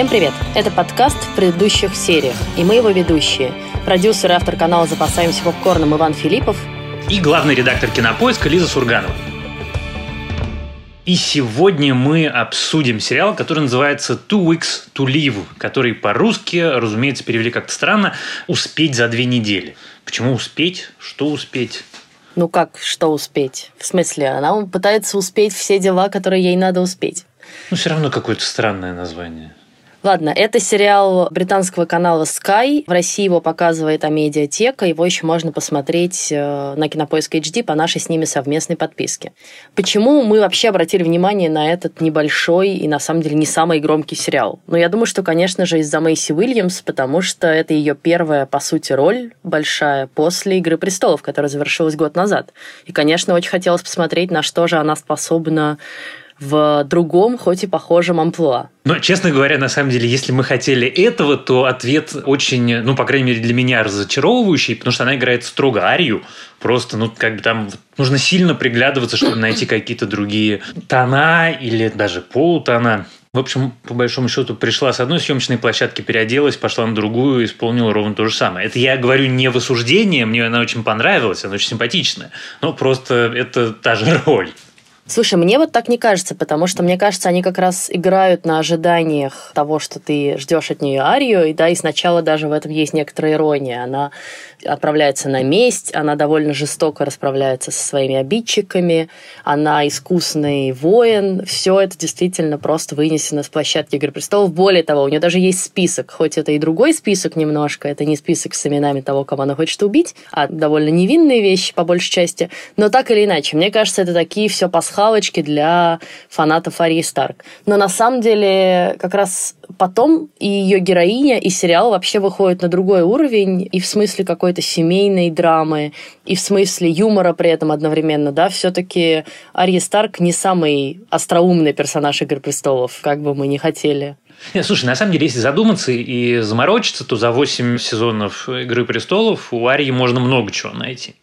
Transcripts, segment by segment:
Всем привет! Это подкаст в предыдущих сериях, и мы его ведущие. Продюсер и автор канала «Запасаемся попкорном» Иван Филиппов и главный редактор «Кинопоиска» Лиза Сурганова. И сегодня мы обсудим сериал, который называется «Two Weeks to Live», который по-русски, разумеется, перевели как-то странно «Успеть за две недели». Почему успеть? Что успеть? Ну как, что успеть? В смысле, она пытается успеть все дела, которые ей надо успеть. Ну, все равно какое-то странное название. Ладно, это сериал британского канала Sky. В России его показывает Амедиатека. Его еще можно посмотреть э, на Кинопоиск HD по нашей с ними совместной подписке. Почему мы вообще обратили внимание на этот небольшой и, на самом деле, не самый громкий сериал? Ну, я думаю, что, конечно же, из-за Мэйси Уильямс, потому что это ее первая, по сути, роль большая после «Игры престолов», которая завершилась год назад. И, конечно, очень хотелось посмотреть, на что же она способна в другом, хоть и похожем амплуа. Но, честно говоря, на самом деле, если мы хотели этого, то ответ очень, ну, по крайней мере, для меня разочаровывающий, потому что она играет строго арию. Просто, ну, как бы там нужно сильно приглядываться, чтобы найти какие-то другие тона или даже полутона. В общем, по большому счету, пришла с одной съемочной площадки, переоделась, пошла на другую, исполнила ровно то же самое. Это я говорю не в осуждении, мне она очень понравилась, она очень симпатичная. Но просто это та же роль. Слушай, мне вот так не кажется, потому что, мне кажется, они как раз играют на ожиданиях того, что ты ждешь от нее арию, и да, и сначала даже в этом есть некоторая ирония. Она отправляется на месть, она довольно жестоко расправляется со своими обидчиками, она искусный воин. Все это действительно просто вынесено с площадки «Игры престолов». Более того, у нее даже есть список, хоть это и другой список немножко, это не список с именами того, кого она хочет убить, а довольно невинные вещи по большей части. Но так или иначе, мне кажется, это такие все пасхалочки для фанатов Арии Старк. Но на самом деле как раз потом и ее героиня, и сериал вообще выходят на другой уровень, и в смысле какой-то семейной драмы, и в смысле юмора при этом одновременно, да, все-таки Ария Старк не самый остроумный персонаж «Игры престолов», как бы мы ни хотели. Нет, слушай, на самом деле, если задуматься и заморочиться, то за 8 сезонов «Игры престолов» у Арии можно много чего найти.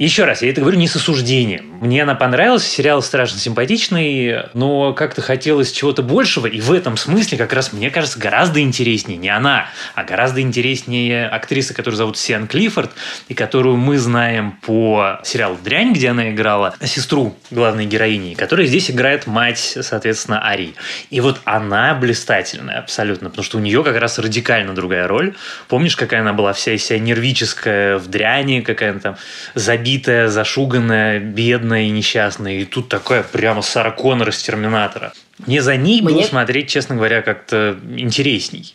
Еще раз, я это говорю не с осуждением. Мне она понравилась, сериал страшно симпатичный, но как-то хотелось чего-то большего, и в этом смысле как раз, мне кажется, гораздо интереснее не она, а гораздо интереснее актриса, которую зовут Сиан Клиффорд, и которую мы знаем по сериалу «Дрянь», где она играла сестру главной героини, которая здесь играет мать, соответственно, Ари. И вот она блистательная абсолютно, потому что у нее как раз радикально другая роль. Помнишь, какая она была вся из себя нервическая в «Дряни», какая она там забитая избитая, зашуганная, бедная и несчастная. И тут такая прямо Сара Коннор из «Терминатора». Мне за ней Мне... было смотреть, честно говоря, как-то интересней.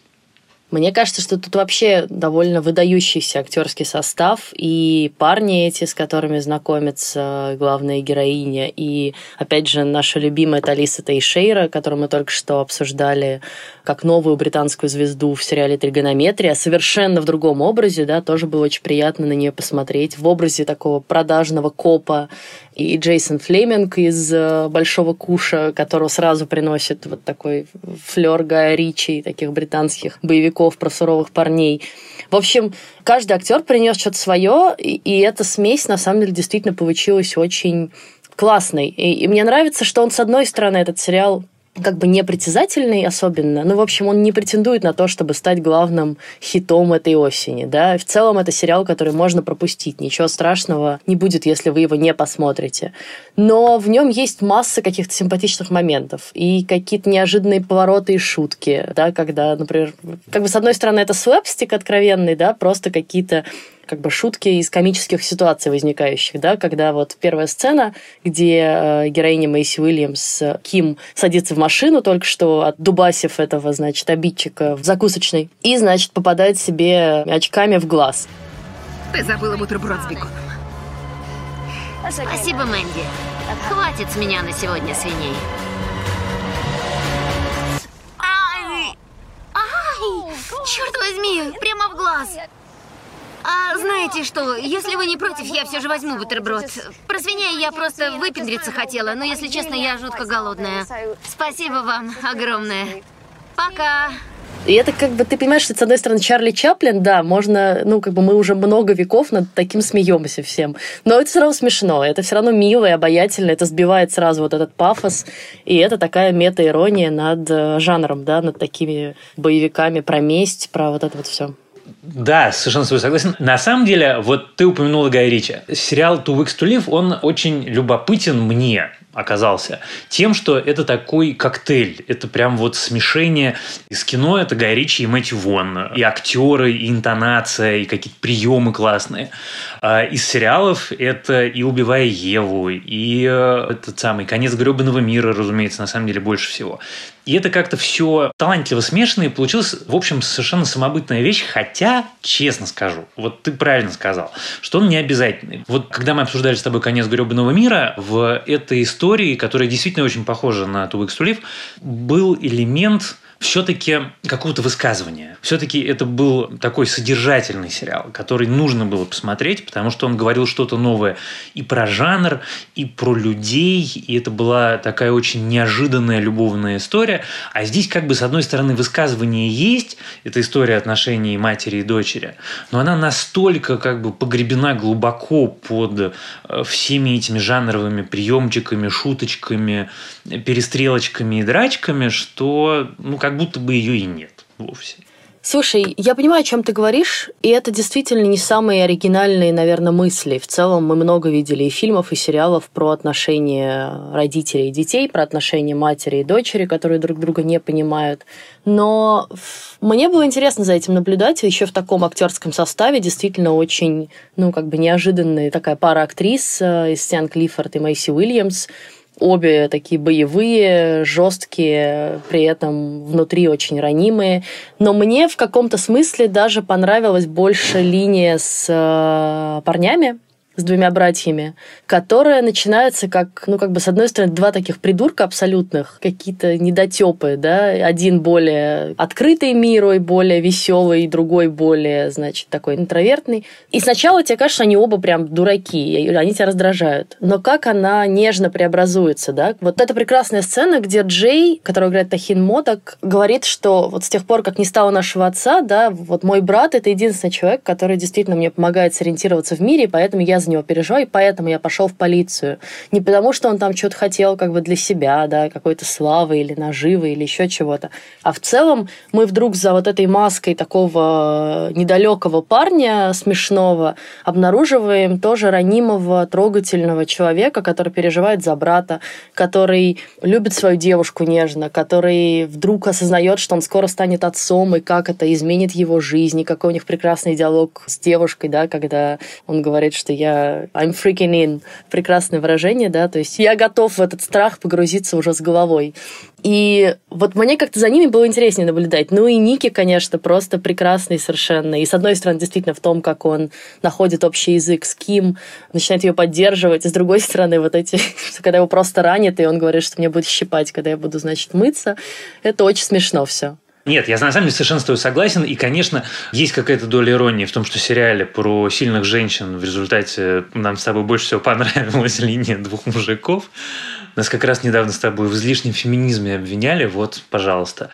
Мне кажется, что тут вообще довольно выдающийся актерский состав, и парни эти, с которыми знакомится главная героиня, и, опять же, наша любимая Талиса Тейшейра, которую мы только что обсуждали как новую британскую звезду в сериале «Тригонометрия», совершенно в другом образе, да, тоже было очень приятно на нее посмотреть, в образе такого продажного копа, и Джейсон Флеминг из э, «Большого куша», которого сразу приносит вот такой флер Гая Ричи, таких британских боевиков про суровых парней. В общем, каждый актер принес что-то свое, и, и эта смесь, на самом деле, действительно получилась очень классной. И, и мне нравится, что он, с одной стороны, этот сериал как бы непритязательный особенно. Ну, в общем, он не претендует на то, чтобы стать главным хитом этой осени, да. В целом это сериал, который можно пропустить. Ничего страшного не будет, если вы его не посмотрите. Но в нем есть масса каких-то симпатичных моментов и какие-то неожиданные повороты и шутки, да, когда, например, как бы с одной стороны это слэпстик откровенный, да, просто какие-то как бы шутки из комических ситуаций возникающих, да, когда вот первая сцена, где э, героиня Мэйси Уильямс Ким садится в машину только что от дубасев этого, значит, обидчика в закусочной и, значит, попадает себе очками в глаз. Ты забыла бутерброд с беконом. Спасибо, Мэнди. Хватит с меня на сегодня свиней. Ай! Ай! Черт возьми, прямо в глаз. А знаете что, если вы не против, я все же возьму бутерброд. Про свиней я просто выпендриться хотела, но если честно, я жутко голодная. Спасибо вам огромное. Пока. И это как бы, ты понимаешь, что, с одной стороны, Чарли Чаплин, да, можно, ну, как бы мы уже много веков над таким смеемся всем. Но это все равно смешно, это все равно мило и обаятельно, это сбивает сразу вот этот пафос, и это такая мета-ирония над э, жанром, да, над такими боевиками про месть, про вот это вот все. Да, совершенно с тобой согласен. На самом деле, вот ты упомянула Гай Ричи. Сериал «Two Weeks to Live», он очень любопытен мне оказался тем, что это такой коктейль. Это прям вот смешение из кино. Это Гай Ричи и Мэтью Вон. И актеры, и интонация, и какие-то приемы классные. А из сериалов это и «Убивая Еву», и э, этот самый «Конец гребаного мира», разумеется, на самом деле больше всего. И это как-то все талантливо смешано, и получилась, в общем, совершенно самобытная вещь, хотя, честно скажу, вот ты правильно сказал, что он не обязательный. Вот когда мы обсуждали с тобой «Конец гребаного мира», в этой истории, которая действительно очень похожа на «Two Weeks to Live», был элемент все-таки какого-то высказывания. Все-таки это был такой содержательный сериал, который нужно было посмотреть, потому что он говорил что-то новое и про жанр, и про людей, и это была такая очень неожиданная любовная история. А здесь как бы с одной стороны высказывание есть, это история отношений матери и дочери, но она настолько как бы погребена глубоко под э, всеми этими жанровыми приемчиками, шуточками, перестрелочками и драчками, что ну, как будто бы ее и нет вовсе. Слушай, я понимаю, о чем ты говоришь, и это действительно не самые оригинальные, наверное, мысли. В целом мы много видели и фильмов, и сериалов про отношения родителей и детей, про отношения матери и дочери, которые друг друга не понимают. Но мне было интересно за этим наблюдать, еще в таком актерском составе действительно очень, ну, как бы неожиданная такая пара актрис э, из Стян Клиффорд и Мэйси Уильямс, Обе такие боевые, жесткие, при этом внутри очень ранимые. Но мне в каком-то смысле даже понравилась больше линия с э, парнями, с двумя братьями, которая начинается как, ну, как бы, с одной стороны, два таких придурка абсолютных, какие-то недотепы, да, один более открытый миру и более веселый, другой более, значит, такой интровертный. И сначала тебе кажется, они оба прям дураки, они тебя раздражают. Но как она нежно преобразуется, да? Вот эта прекрасная сцена, где Джей, который играет Тахин Моток, говорит, что вот с тех пор, как не стало нашего отца, да, вот мой брат — это единственный человек, который действительно мне помогает сориентироваться в мире, поэтому я за него переживаю, и поэтому я пошел в полицию. Не потому, что он там что-то хотел как бы для себя, да, какой-то славы или наживы или еще чего-то. А в целом мы вдруг за вот этой маской такого недалекого парня смешного обнаруживаем тоже ранимого, трогательного человека, который переживает за брата, который любит свою девушку нежно, который вдруг осознает, что он скоро станет отцом, и как это изменит его жизнь, и какой у них прекрасный диалог с девушкой, да, когда он говорит, что я I'm freaking in. Прекрасное выражение, да, то есть я готов в этот страх погрузиться уже с головой. И вот мне как-то за ними было интереснее наблюдать. Ну и Ники, конечно, просто прекрасный совершенно. И с одной стороны, действительно, в том, как он находит общий язык с Ким, начинает ее поддерживать. И с другой стороны, вот эти, когда его просто ранит, и он говорит, что мне будет щипать, когда я буду, значит, мыться. Это очень смешно все. Нет, я на самом деле совершенно с тобой согласен. И, конечно, есть какая-то доля иронии в том, что сериале про сильных женщин в результате нам с тобой больше всего понравилась линия двух мужиков. Нас как раз недавно с тобой в излишнем феминизме обвиняли. Вот, пожалуйста.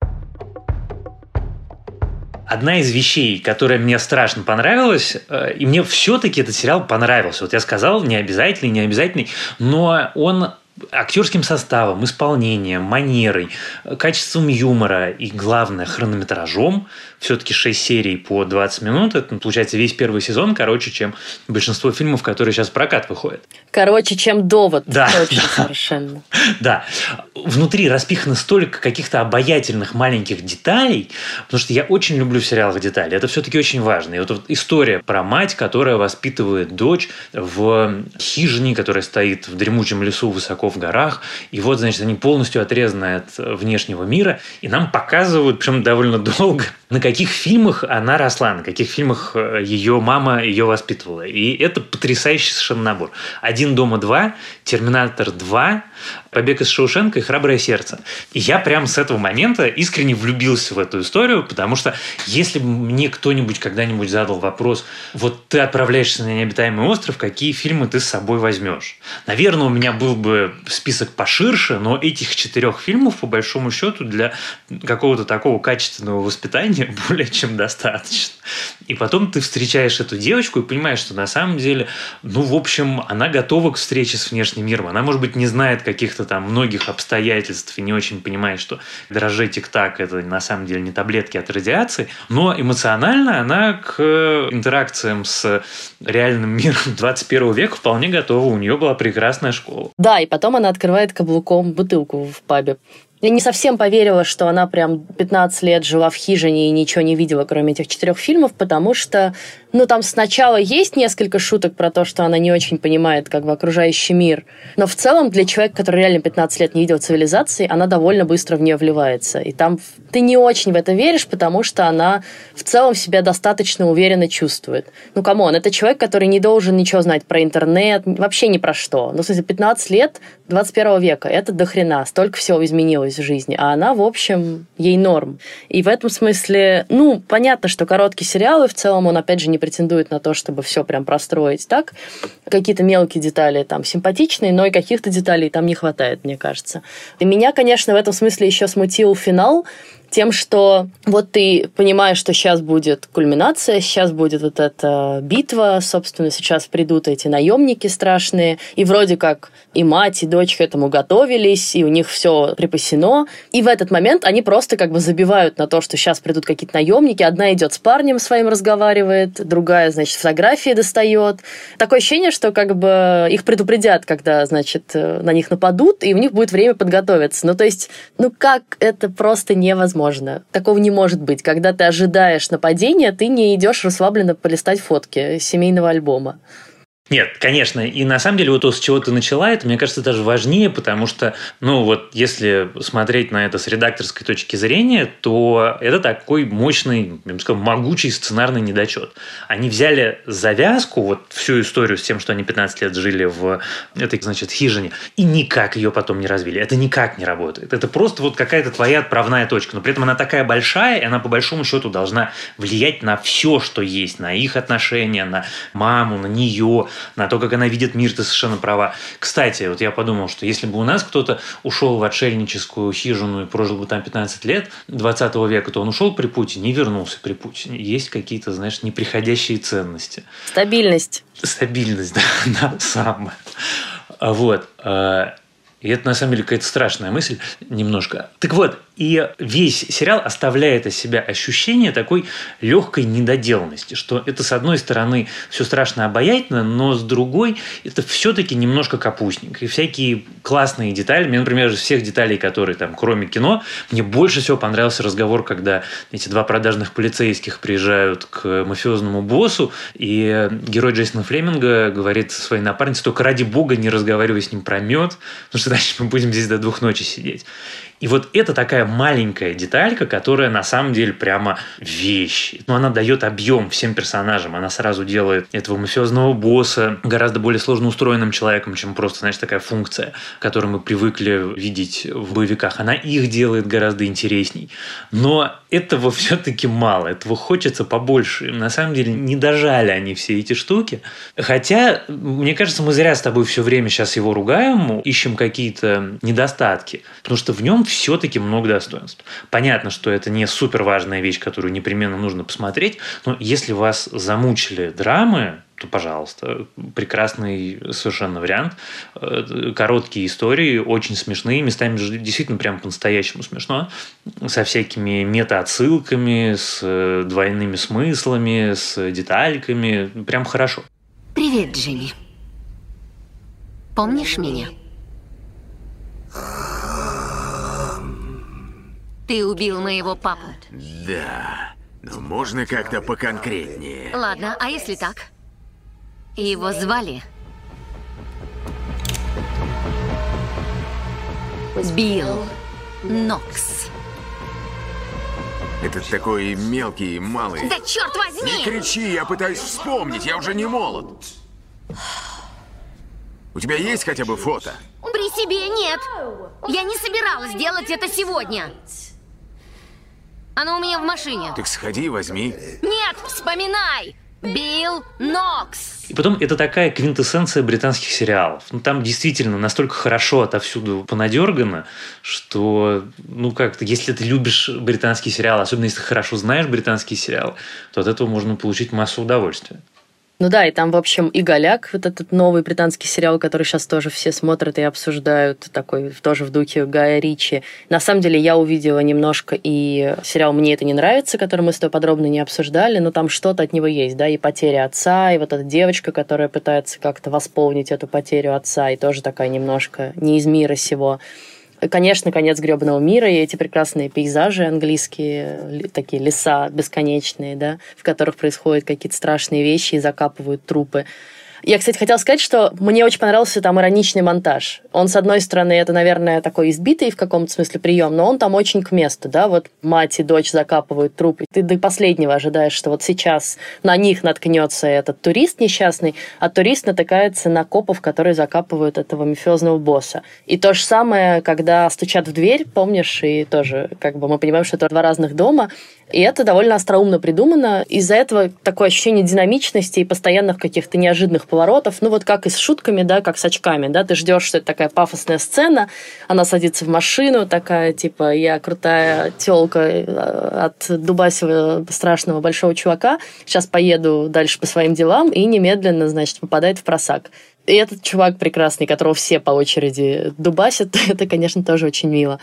Одна из вещей, которая мне страшно понравилась, э, и мне все-таки этот сериал понравился. Вот я сказал, не обязательный, не обязательный, но он актерским составом, исполнением, манерой, качеством юмора и, главное, хронометражом все-таки 6 серий по 20 минут. Это, получается, весь первый сезон короче, чем большинство фильмов, которые сейчас в прокат выходят. Короче, чем довод. Да. Точно, да. совершенно. Да. Внутри распихано столько каких-то обаятельных маленьких деталей, потому что я очень люблю в сериалах детали. Это все-таки очень важно. И вот, вот история про мать, которая воспитывает дочь в хижине, которая стоит в дремучем лесу высоко в горах. И вот, значит, они полностью отрезаны от внешнего мира. И нам показывают, причем довольно долго, на каких фильмах она росла, на каких фильмах э, ее мама ее воспитывала. И это потрясающий совершенно набор. «Один дома два», «Терминатор 2», «Побег из Шоушенка» и «Храброе сердце». И я прям с этого момента искренне влюбился в эту историю, потому что если бы мне кто-нибудь когда-нибудь задал вопрос, вот ты отправляешься на необитаемый остров, какие фильмы ты с собой возьмешь? Наверное, у меня был бы список поширше, но этих четырех фильмов, по большому счету, для какого-то такого качественного воспитания более чем достаточно. И потом ты встречаешь эту девочку и понимаешь, что на самом деле, ну, в общем, она готова к встрече с внешним миром. Она, может быть, не знает каких-то там многих обстоятельств и не очень понимает, что дрожжи тик-так – это на самом деле не таблетки от радиации, но эмоционально она к интеракциям с реальным миром 21 века вполне готова. У нее была прекрасная школа. Да, и потом она открывает каблуком бутылку в пабе. Я не совсем поверила, что она прям 15 лет жила в хижине и ничего не видела, кроме этих четырех фильмов, потому что ну, там сначала есть несколько шуток про то, что она не очень понимает как бы окружающий мир, но в целом для человека, который реально 15 лет не видел цивилизации, она довольно быстро в нее вливается. И там ты не очень в это веришь, потому что она в целом себя достаточно уверенно чувствует. Ну, come on, это человек, который не должен ничего знать про интернет, вообще ни про что. Ну, в смысле, 15 лет 21 века, это дохрена, столько всего изменилось в жизни, а она, в общем, ей норм. И в этом смысле, ну, понятно, что короткий сериал, и в целом он, опять же, не претендует на то, чтобы все прям простроить так. Какие-то мелкие детали там симпатичные, но и каких-то деталей там не хватает, мне кажется. И меня, конечно, в этом смысле еще смутил финал, тем, что вот ты понимаешь, что сейчас будет кульминация, сейчас будет вот эта битва, собственно, сейчас придут эти наемники страшные, и вроде как и мать, и дочь к этому готовились, и у них все припасено, и в этот момент они просто как бы забивают на то, что сейчас придут какие-то наемники, одна идет с парнем своим разговаривает, другая, значит, фотографии достает. Такое ощущение, что как бы их предупредят, когда, значит, на них нападут, и у них будет время подготовиться. Ну, то есть, ну как это просто невозможно невозможно. Такого не может быть. Когда ты ожидаешь нападения, ты не идешь расслабленно полистать фотки семейного альбома. Нет, конечно. И на самом деле вот то, с чего ты начала, это, мне кажется, даже важнее, потому что, ну вот, если смотреть на это с редакторской точки зрения, то это такой мощный, я бы сказал, могучий сценарный недочет. Они взяли завязку, вот всю историю с тем, что они 15 лет жили в этой, значит, хижине, и никак ее потом не развили. Это никак не работает. Это просто вот какая-то твоя отправная точка. Но при этом она такая большая, и она по большому счету должна влиять на все, что есть, на их отношения, на маму, на нее, на то, как она видит мир, ты совершенно права. Кстати, вот я подумал, что если бы у нас кто-то ушел в отшельническую хижину и прожил бы там 15 лет 20 века, то он ушел при Путине и вернулся при Путине. Есть какие-то, знаешь, неприходящие ценности. Стабильность. Стабильность, да, да, самое. Вот. Э, и это, на самом деле, какая-то страшная мысль немножко. Так вот, и весь сериал оставляет из себя ощущение такой легкой недоделанности, что это, с одной стороны, все страшно обаятельно, но с другой, это все-таки немножко капустник. И всякие классные детали. Мне, например, из всех деталей, которые там, кроме кино, мне больше всего понравился разговор, когда эти два продажных полицейских приезжают к мафиозному боссу, и герой Джейсона Флеминга говорит своей напарнице, только ради бога не разговаривай с ним про мед, потому что дальше мы будем здесь до двух ночи сидеть. И вот это такая маленькая деталька, которая на самом деле прямо вещь. Но она дает объем всем персонажам. Она сразу делает этого мафиозного босса гораздо более сложно устроенным человеком, чем просто, знаешь, такая функция, которую мы привыкли видеть в боевиках. Она их делает гораздо интересней. Но этого все-таки мало. Этого хочется побольше. На самом деле не дожали они все эти штуки. Хотя, мне кажется, мы зря с тобой все время сейчас его ругаем, ищем какие-то недостатки. Потому что в нем все-таки много достоинств. Понятно, что это не супер важная вещь, которую непременно нужно посмотреть, но если вас замучили драмы, то, пожалуйста, прекрасный совершенно вариант. Э, короткие истории, очень смешные, местами действительно прям по-настоящему смешно, со всякими мета-отсылками, с двойными смыслами, с детальками. Прям хорошо. Привет, Джимми. Помнишь меня? Ты убил моего папу. Да, но можно как-то поконкретнее. Ладно, а если так? Его звали... Билл Нокс. Этот такой мелкий, малый. Да черт возьми! Не кричи, я пытаюсь вспомнить, я уже не молод. У тебя есть хотя бы фото? При себе нет. Я не собиралась делать это сегодня. Оно у меня в машине. Так сходи, возьми. Нет, вспоминай! Билл Нокс. И потом это такая квинтэссенция британских сериалов. Ну, там действительно настолько хорошо отовсюду понадергано, что, ну, как-то, если ты любишь британский сериал, особенно если ты хорошо знаешь британский сериал, то от этого можно получить массу удовольствия. Ну да, и там, в общем, и «Голяк», вот этот новый британский сериал, который сейчас тоже все смотрят и обсуждают, такой тоже в духе Гая Ричи. На самом деле я увидела немножко и сериал «Мне это не нравится», который мы с тобой подробно не обсуждали, но там что-то от него есть, да, и потеря отца, и вот эта девочка, которая пытается как-то восполнить эту потерю отца, и тоже такая немножко не из мира сего. Конечно, конец гребаного мира и эти прекрасные пейзажи английские, такие леса бесконечные, да, в которых происходят какие-то страшные вещи и закапывают трупы. Я, кстати, хотела сказать, что мне очень понравился там ироничный монтаж. Он, с одной стороны, это, наверное, такой избитый в каком-то смысле прием, но он там очень к месту, да, вот мать и дочь закапывают трупы. Ты до последнего ожидаешь, что вот сейчас на них наткнется этот турист несчастный, а турист натыкается на копов, которые закапывают этого мафиозного босса. И то же самое, когда стучат в дверь, помнишь, и тоже как бы мы понимаем, что это два разных дома, и это довольно остроумно придумано. Из-за этого такое ощущение динамичности и постоянных каких-то неожиданных поворотов. Ну вот как и с шутками, да, как с очками, да, ты ждешь, что это такая пафосная сцена, она садится в машину, такая, типа, я крутая телка э, от дубасего страшного большого чувака, сейчас поеду дальше по своим делам, и немедленно, значит, попадает в просак. И этот чувак прекрасный, которого все по очереди дубасят, это, конечно, тоже очень мило.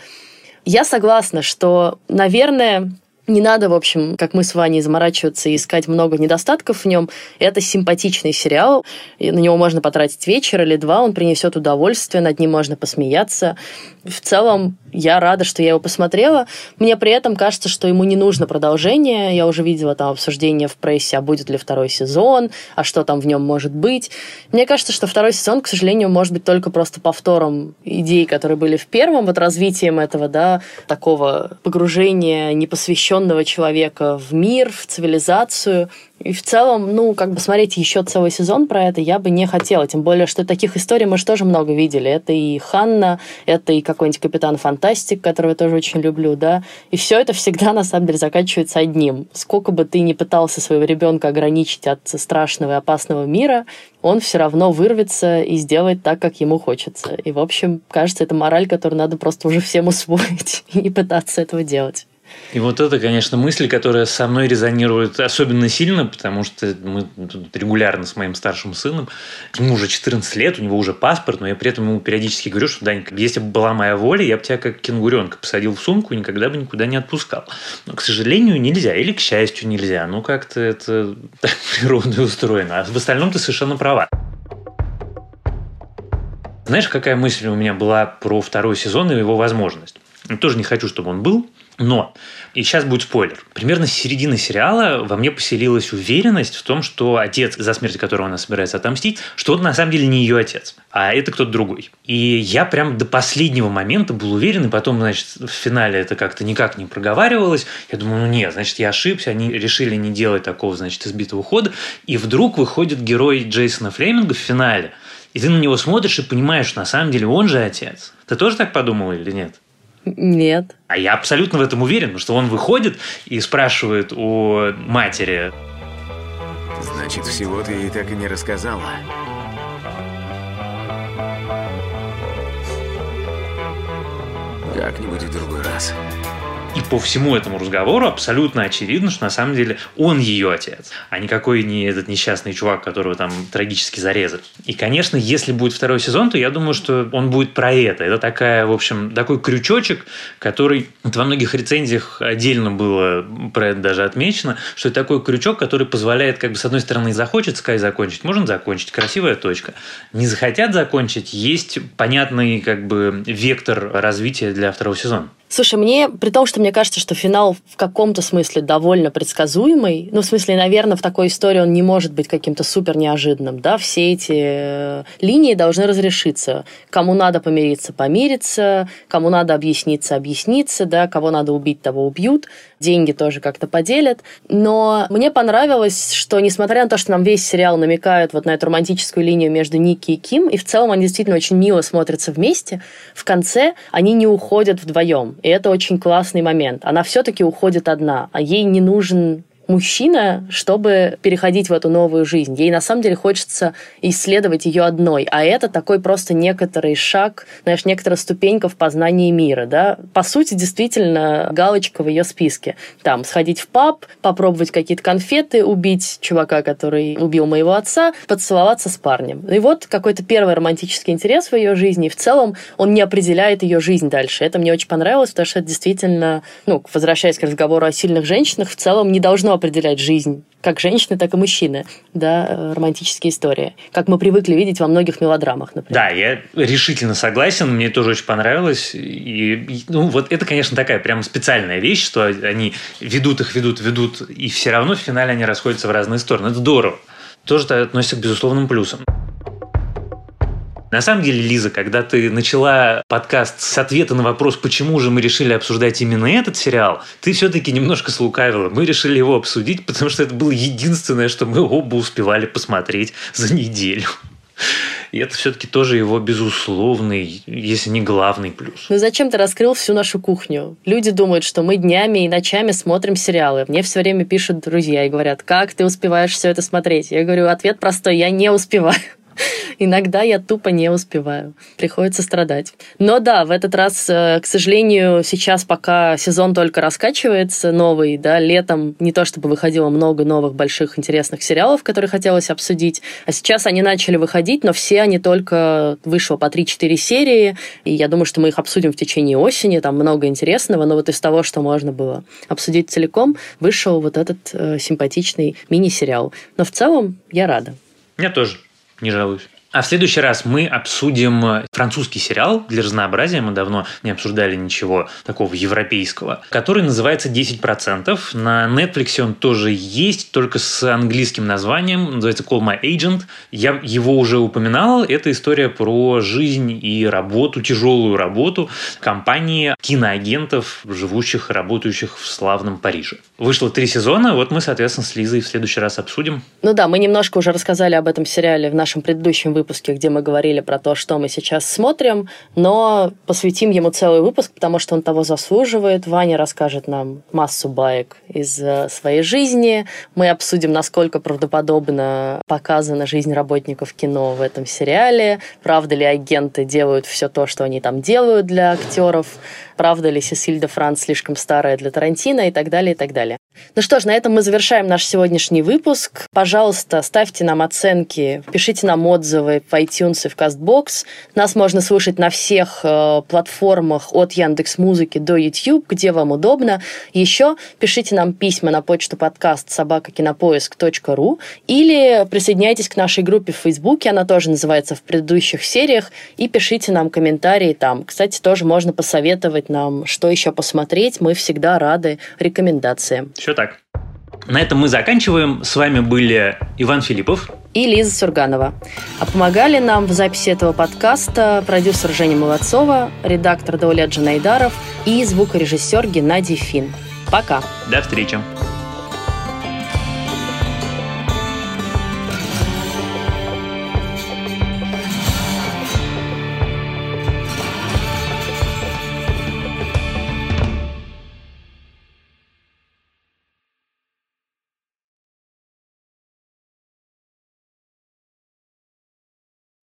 Я согласна, что, наверное, не надо, в общем, как мы с Ваней, заморачиваться и искать много недостатков в нем. Это симпатичный сериал. И на него можно потратить вечер или два, он принесет удовольствие, над ним можно посмеяться. В целом, я рада, что я его посмотрела. Мне при этом кажется, что ему не нужно продолжение. Я уже видела там обсуждение в прессе, а будет ли второй сезон, а что там в нем может быть. Мне кажется, что второй сезон, к сожалению, может быть только просто повтором идей, которые были в первом, вот развитием этого, да, такого погружения непосвященного человека в мир, в цивилизацию. И в целом, ну, как бы смотреть еще целый сезон про это я бы не хотела. Тем более, что таких историй мы же тоже много видели. Это и Ханна, это и какой-нибудь Капитан Фантастик, которого я тоже очень люблю, да. И все это всегда, на самом деле, заканчивается одним. Сколько бы ты ни пытался своего ребенка ограничить от страшного и опасного мира, он все равно вырвется и сделает так, как ему хочется. И, в общем, кажется, это мораль, которую надо просто уже всем усвоить и не пытаться этого делать. И вот это, конечно, мысль, которая со мной резонирует особенно сильно, потому что мы тут регулярно с моим старшим сыном, ему уже 14 лет, у него уже паспорт, но я при этом ему периодически говорю, что, Данька, если бы была моя воля, я бы тебя как кенгуренка посадил в сумку и никогда бы никуда не отпускал. Но, к сожалению, нельзя, или, к счастью, нельзя. Ну, как-то это так природой устроено. А в остальном ты совершенно права. Знаешь, какая мысль у меня была про второй сезон и его возможность? Я тоже не хочу, чтобы он был, но, и сейчас будет спойлер, примерно с середины сериала во мне поселилась уверенность в том, что отец, за смерть которого она собирается отомстить, что он на самом деле не ее отец, а это кто-то другой. И я прям до последнего момента был уверен, и потом, значит, в финале это как-то никак не проговаривалось. Я думаю, ну нет, значит, я ошибся, они решили не делать такого, значит, избитого хода. И вдруг выходит герой Джейсона Флеминга в финале, и ты на него смотришь и понимаешь, что на самом деле он же отец. Ты тоже так подумал или нет? Нет. А я абсолютно в этом уверен, что он выходит и спрашивает у матери. Значит, всего ты ей так и не рассказала. Как-нибудь в другой раз. И по всему этому разговору абсолютно очевидно, что на самом деле он ее отец, а никакой не этот несчастный чувак, которого там трагически зарезали. И, конечно, если будет второй сезон, то я думаю, что он будет про это. Это такая, в общем, такой крючочек, который вот во многих рецензиях отдельно было про это даже отмечено, что это такой крючок, который позволяет, как бы, с одной стороны, захочет Скай закончить, можно закончить, красивая точка. Не захотят закончить, есть понятный, как бы, вектор развития для второго сезона. Слушай, мне, при том, что мне кажется, что финал в каком-то смысле довольно предсказуемый, ну, в смысле, наверное, в такой истории он не может быть каким-то супер неожиданным, да, все эти э, линии должны разрешиться. Кому надо помириться, помириться, кому надо объясниться, объясниться, да, кого надо убить, того убьют, деньги тоже как-то поделят. Но мне понравилось, что, несмотря на то, что нам весь сериал намекает вот на эту романтическую линию между Ники и Ким, и в целом они действительно очень мило смотрятся вместе, в конце они не уходят вдвоем. И это очень классный момент. Она все-таки уходит одна, а ей не нужен мужчина, чтобы переходить в эту новую жизнь. Ей на самом деле хочется исследовать ее одной, а это такой просто некоторый шаг, знаешь, некоторая ступенька в познании мира, да. По сути, действительно, галочка в ее списке. Там, сходить в паб, попробовать какие-то конфеты, убить чувака, который убил моего отца, поцеловаться с парнем. И вот какой-то первый романтический интерес в ее жизни, и в целом он не определяет ее жизнь дальше. Это мне очень понравилось, потому что это действительно, ну, возвращаясь к разговору о сильных женщинах, в целом не должно определять жизнь как женщины, так и мужчины, да, э, романтические истории, как мы привыкли видеть во многих мелодрамах, например. Да, я решительно согласен, мне тоже очень понравилось, и, ну, вот это, конечно, такая прям специальная вещь, что они ведут их, ведут, ведут, и все равно в финале они расходятся в разные стороны, это здорово. Тоже это относится к безусловным плюсам. На самом деле, Лиза, когда ты начала подкаст с ответа на вопрос, почему же мы решили обсуждать именно этот сериал, ты все-таки немножко слукавила. Мы решили его обсудить, потому что это было единственное, что мы оба успевали посмотреть за неделю. И это все-таки тоже его безусловный, если не главный плюс. Ну зачем ты раскрыл всю нашу кухню? Люди думают, что мы днями и ночами смотрим сериалы. Мне все время пишут друзья и говорят, как ты успеваешь все это смотреть? Я говорю, ответ простой, я не успеваю. Иногда я тупо не успеваю. Приходится страдать. Но да, в этот раз, э, к сожалению, сейчас пока сезон только раскачивается, новый, да, летом не то чтобы выходило много новых больших интересных сериалов, которые хотелось обсудить, а сейчас они начали выходить, но все они только вышло по 3-4 серии, и я думаю, что мы их обсудим в течение осени, там много интересного, но вот из того, что можно было обсудить целиком, вышел вот этот э, симпатичный мини-сериал. Но в целом я рада. Я тоже не жалуюсь. А в следующий раз мы обсудим э, французский сериал для разнообразия. Мы давно не обсуждали ничего такого европейского, который называется «10%». На Netflix он тоже есть, только с английским названием. Называется «Call My Agent». Я его уже упоминал. Это история про жизнь и работу, тяжелую работу компании киноагентов, живущих и работающих в славном Париже. Вышло три сезона. Вот мы, соответственно, с Лизой в следующий раз обсудим. Ну да, мы немножко уже рассказали об этом сериале в нашем предыдущем выпуске, где мы говорили про то, что мы сейчас смотрим, но посвятим ему целый выпуск, потому что он того заслуживает. Ваня расскажет нам массу баек из э, своей жизни. Мы обсудим, насколько правдоподобно показана жизнь работников кино в этом сериале. Правда ли агенты делают все то, что они там делают для актеров? Правда ли Сесиль де Франц слишком старая для Тарантино и так далее, и так далее. Ну что ж, на этом мы завершаем наш сегодняшний выпуск. Пожалуйста, ставьте нам оценки, пишите нам отзывы в iTunes и в CastBox. Нас можно слушать на всех э, платформах от Яндекс Музыки до YouTube, где вам удобно. Еще пишите нам письма на почту подкаст собакакинопоиск.ру или присоединяйтесь к нашей группе в Фейсбуке, она тоже называется в предыдущих сериях, и пишите нам комментарии там. Кстати, тоже можно посоветовать нам, что еще посмотреть. Мы всегда рады рекомендациям. Все так. На этом мы заканчиваем. С вами были Иван Филиппов и Лиза Сурганова. А помогали нам в записи этого подкаста продюсер Женя Молодцова, редактор Даулет Джанайдаров и звукорежиссер Геннадий Фин. Пока. До встречи.